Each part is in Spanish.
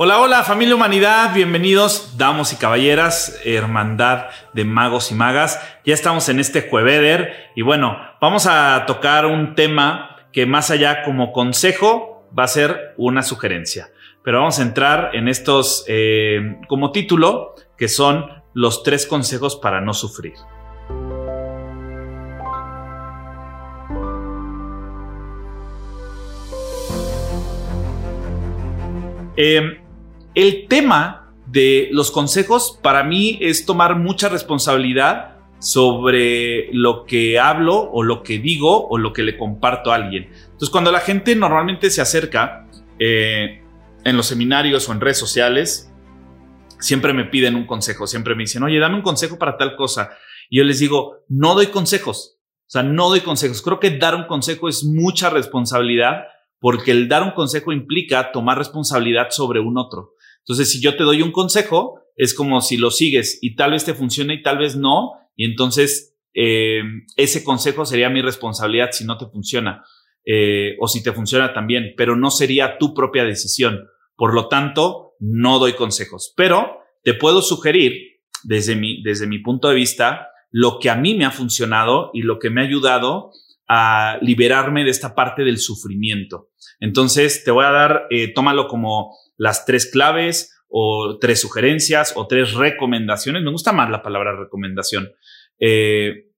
Hola, hola familia humanidad, bienvenidos damos y caballeras, hermandad de magos y magas. Ya estamos en este jueveder y bueno, vamos a tocar un tema que más allá como consejo va a ser una sugerencia. Pero vamos a entrar en estos eh, como título que son los tres consejos para no sufrir. Eh, el tema de los consejos para mí es tomar mucha responsabilidad sobre lo que hablo o lo que digo o lo que le comparto a alguien. Entonces, cuando la gente normalmente se acerca eh, en los seminarios o en redes sociales, siempre me piden un consejo, siempre me dicen, oye, dame un consejo para tal cosa. Y yo les digo, no doy consejos. O sea, no doy consejos. Creo que dar un consejo es mucha responsabilidad porque el dar un consejo implica tomar responsabilidad sobre un otro. Entonces, si yo te doy un consejo, es como si lo sigues y tal vez te funcione y tal vez no, y entonces eh, ese consejo sería mi responsabilidad si no te funciona, eh, o si te funciona también, pero no sería tu propia decisión. Por lo tanto, no doy consejos, pero te puedo sugerir desde mi, desde mi punto de vista lo que a mí me ha funcionado y lo que me ha ayudado a liberarme de esta parte del sufrimiento. Entonces, te voy a dar, eh, tómalo como las tres claves o tres sugerencias o tres recomendaciones. Me gusta más la palabra recomendación. Eh,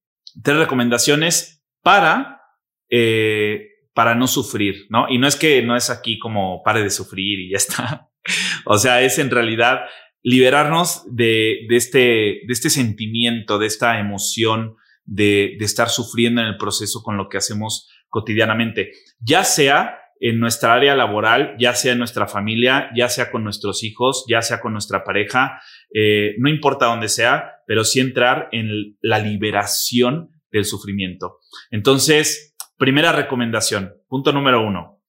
tres recomendaciones para, eh, para no sufrir, ¿no? Y no es que no es aquí como pare de sufrir y ya está. o sea, es en realidad liberarnos de, de, este, de este sentimiento, de esta emoción de, estar sufriendo en el proceso con lo que hacemos cotidianamente, ya sea en nuestra área laboral, ya sea en nuestra familia, ya sea con nuestros hijos, ya sea con nuestra pareja, eh, no importa dónde sea, pero sí entrar en la liberación del sufrimiento. Entonces, primera recomendación, punto número uno,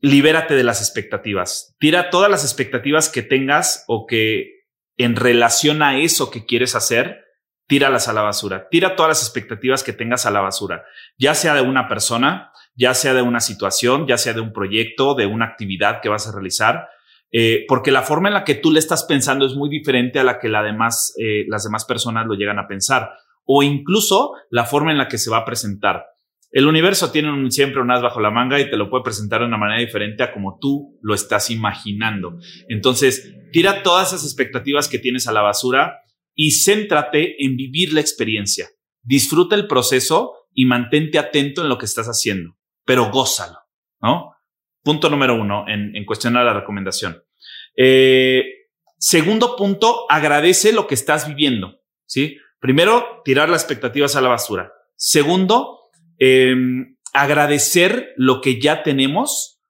libérate de las expectativas. Tira todas las expectativas que tengas o que en relación a eso que quieres hacer, tíralas a la basura. Tira todas las expectativas que tengas a la basura, ya sea de una persona, ya sea de una situación, ya sea de un proyecto, de una actividad que vas a realizar, eh, porque la forma en la que tú le estás pensando es muy diferente a la que la demás, eh, las demás personas lo llegan a pensar, o incluso la forma en la que se va a presentar. El universo tiene un, siempre un as bajo la manga y te lo puede presentar de una manera diferente a como tú lo estás imaginando. Entonces, tira todas esas expectativas que tienes a la basura y céntrate en vivir la experiencia. Disfruta el proceso y mantente atento en lo que estás haciendo pero gózalo, ¿no? Punto número uno en, en cuestión de la recomendación. Eh, segundo punto, agradece lo que estás viviendo, ¿sí? Primero, tirar las expectativas a la basura. Segundo, em, agradecer lo que ya tenemos,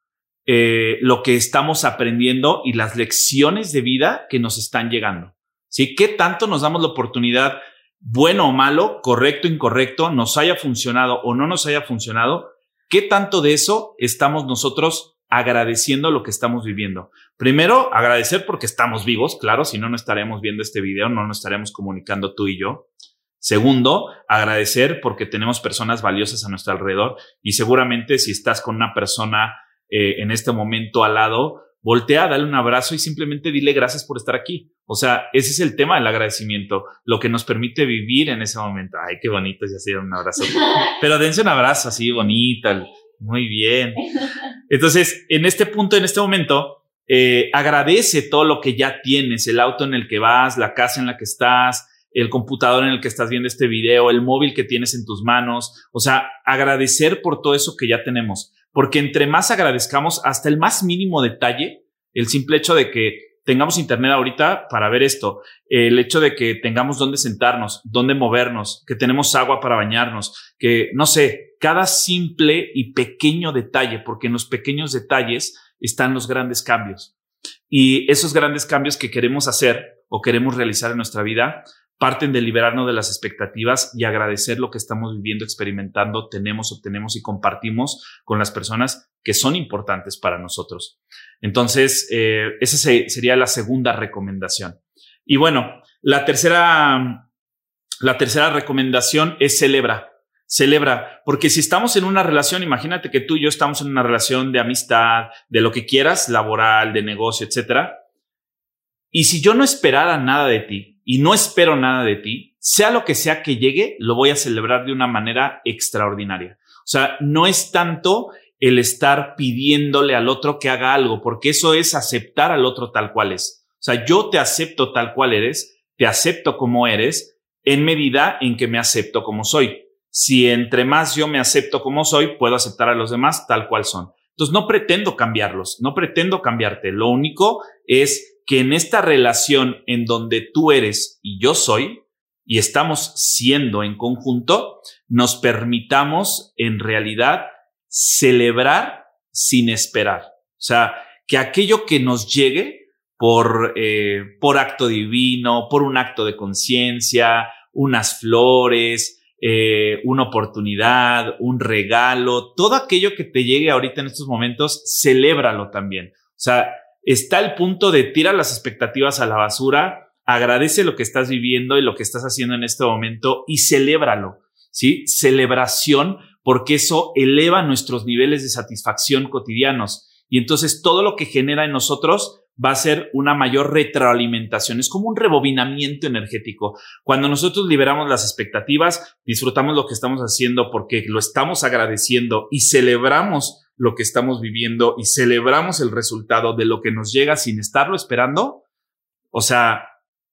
eh, lo que estamos aprendiendo y las lecciones de vida que nos están llegando. ¿Sí? ¿Qué tanto nos damos la oportunidad, bueno o malo, correcto o incorrecto, nos haya funcionado o no nos haya funcionado? ¿Qué tanto de eso estamos nosotros agradeciendo lo que estamos viviendo? Primero, agradecer porque estamos vivos, claro, si no, no estaremos viendo este video, no nos estaremos comunicando tú y yo. Segundo, agradecer porque tenemos personas valiosas a nuestro alrededor y seguramente si estás con una persona eh, en este momento al lado, voltea, dale un abrazo y simplemente dile gracias por estar aquí. O sea, ese es el tema del agradecimiento, lo que nos permite vivir en ese momento. Ay, qué bonito, ya se un abrazo. Pero dense un abrazo así bonito, muy bien. Entonces, en este punto, en este momento, eh, agradece todo lo que ya tienes, el auto en el que vas, la casa en la que estás, el computador en el que estás viendo este video, el móvil que tienes en tus manos. O sea, agradecer por todo eso que ya tenemos porque entre más agradezcamos hasta el más mínimo detalle, el simple hecho de que tengamos internet ahorita para ver esto, el hecho de que tengamos dónde sentarnos, dónde movernos, que tenemos agua para bañarnos, que no sé, cada simple y pequeño detalle, porque en los pequeños detalles están los grandes cambios. Y esos grandes cambios que queremos hacer o queremos realizar en nuestra vida parten de liberarnos de las expectativas y agradecer lo que estamos viviendo, experimentando, tenemos, obtenemos y compartimos con las personas que son importantes para nosotros. Entonces, eh, esa sería la segunda recomendación. Y bueno, la tercera, la tercera recomendación es celebra. celebra, porque si estamos en una relación, imagínate que tú y yo estamos en una relación de amistad, de lo que quieras, laboral, de negocio, etcétera. Y si yo no esperara nada de ti y no espero nada de ti, sea lo que sea que llegue, lo voy a celebrar de una manera extraordinaria. O sea, no es tanto el estar pidiéndole al otro que haga algo, porque eso es aceptar al otro tal cual es. O sea, yo te acepto tal cual eres, te acepto como eres, en medida en que me acepto como soy. Si entre más yo me acepto como soy, puedo aceptar a los demás tal cual son. Entonces, no pretendo cambiarlos, no pretendo cambiarte. Lo único es que en esta relación en donde tú eres y yo soy, y estamos siendo en conjunto, nos permitamos en realidad celebrar sin esperar. O sea, que aquello que nos llegue por, eh, por acto divino, por un acto de conciencia, unas flores, eh, una oportunidad, un regalo, todo aquello que te llegue ahorita en estos momentos, celébralo también. O sea, está el punto de tirar las expectativas a la basura, agradece lo que estás viviendo y lo que estás haciendo en este momento y celébralo, ¿sí? Celebración, porque eso eleva nuestros niveles de satisfacción cotidianos. Y entonces todo lo que genera en nosotros va a ser una mayor retroalimentación. Es como un rebobinamiento energético. Cuando nosotros liberamos las expectativas, disfrutamos lo que estamos haciendo porque lo estamos agradeciendo y celebramos lo que estamos viviendo y celebramos el resultado de lo que nos llega sin estarlo esperando. O sea,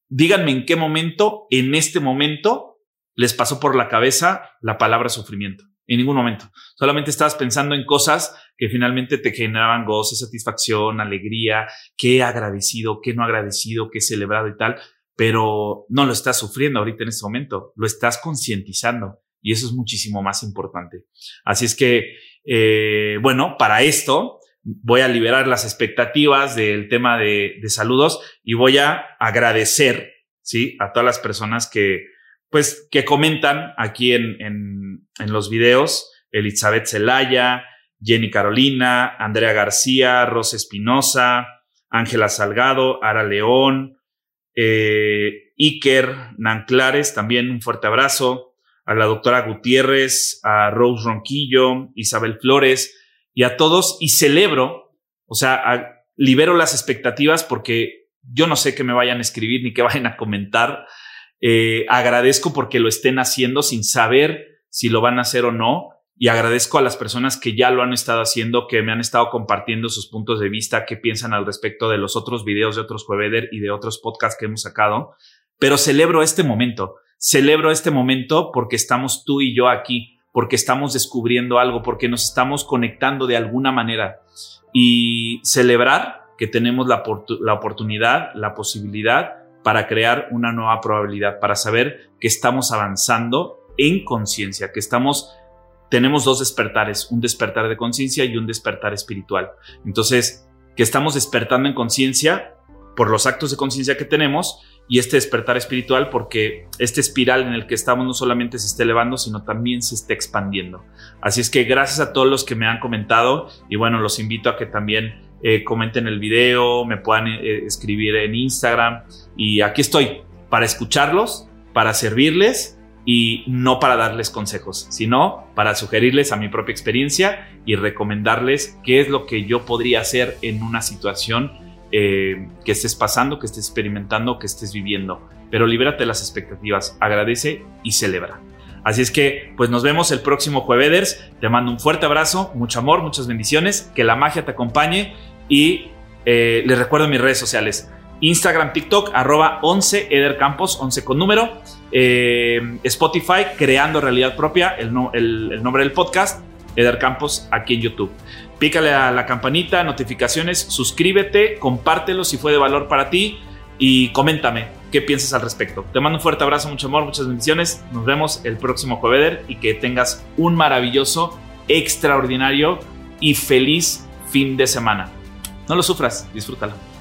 díganme en qué momento, en este momento, les pasó por la cabeza la palabra sufrimiento. En ningún momento. Solamente estabas pensando en cosas que finalmente te generaban goce, satisfacción, alegría, qué agradecido, qué no agradecido, qué celebrado y tal, pero no lo estás sufriendo ahorita en este momento, lo estás concientizando y eso es muchísimo más importante. Así es que, eh, bueno, para esto voy a liberar las expectativas del tema de, de saludos y voy a agradecer, ¿sí? A todas las personas que, pues, que comentan aquí en, en, los videos, Elizabeth Zelaya, Jenny Carolina, Andrea García, Rosa Espinosa, Ángela Salgado, Ara León, eh, Iker Nanclares, también un fuerte abrazo, a la doctora Gutiérrez, a Rose Ronquillo, Isabel Flores y a todos y celebro, o sea, libero las expectativas porque yo no sé qué me vayan a escribir ni qué vayan a comentar eh, agradezco porque lo estén haciendo sin saber si lo van a hacer o no. Y agradezco a las personas que ya lo han estado haciendo, que me han estado compartiendo sus puntos de vista, qué piensan al respecto de los otros videos de otros Jueveder y de otros podcasts que hemos sacado. Pero celebro este momento. Celebro este momento porque estamos tú y yo aquí, porque estamos descubriendo algo, porque nos estamos conectando de alguna manera. Y celebrar que tenemos la, oportunidad, la posibilidad para crear una nueva probabilidad, para saber que estamos avanzando en conciencia, que estamos, tenemos dos despertares, un despertar de conciencia y un despertar espiritual. Entonces, que estamos despertando en conciencia por los actos de conciencia que tenemos y este despertar espiritual porque este espiral en el que estamos no solamente se está elevando, sino también se está expandiendo. Así es que gracias a todos los que me han comentado y bueno, los invito a que también eh, comenten el video, me puedan eh, escribir en Instagram y aquí estoy para escucharlos, para servirles y no para darles consejos, sino para sugerirles a mi propia experiencia y recomendarles qué es lo que yo podría hacer en una situación eh, que estés pasando, que estés experimentando, que estés viviendo. Pero libérate de las expectativas, agradece y celebra. Así es que, pues nos vemos el próximo jueves. Te mando un fuerte abrazo, mucho amor, muchas bendiciones, que la magia te acompañe y eh, les recuerdo mis redes sociales. Instagram, TikTok, arroba 11 Eder Campos, 11 con número. Eh, Spotify, Creando Realidad Propia, el, el, nombre del podcast, Eder Campos, aquí en YouTube. Pícale a la campanita, notificaciones, suscríbete, compártelo si fue de valor para ti y coméntame qué piensas al respecto. Te mando un fuerte abrazo, mucho amor, muchas bendiciones. Nos vemos el próximo jueves y que tengas un maravilloso, extraordinario y feliz fin de semana. No lo sufras, disfrútalo.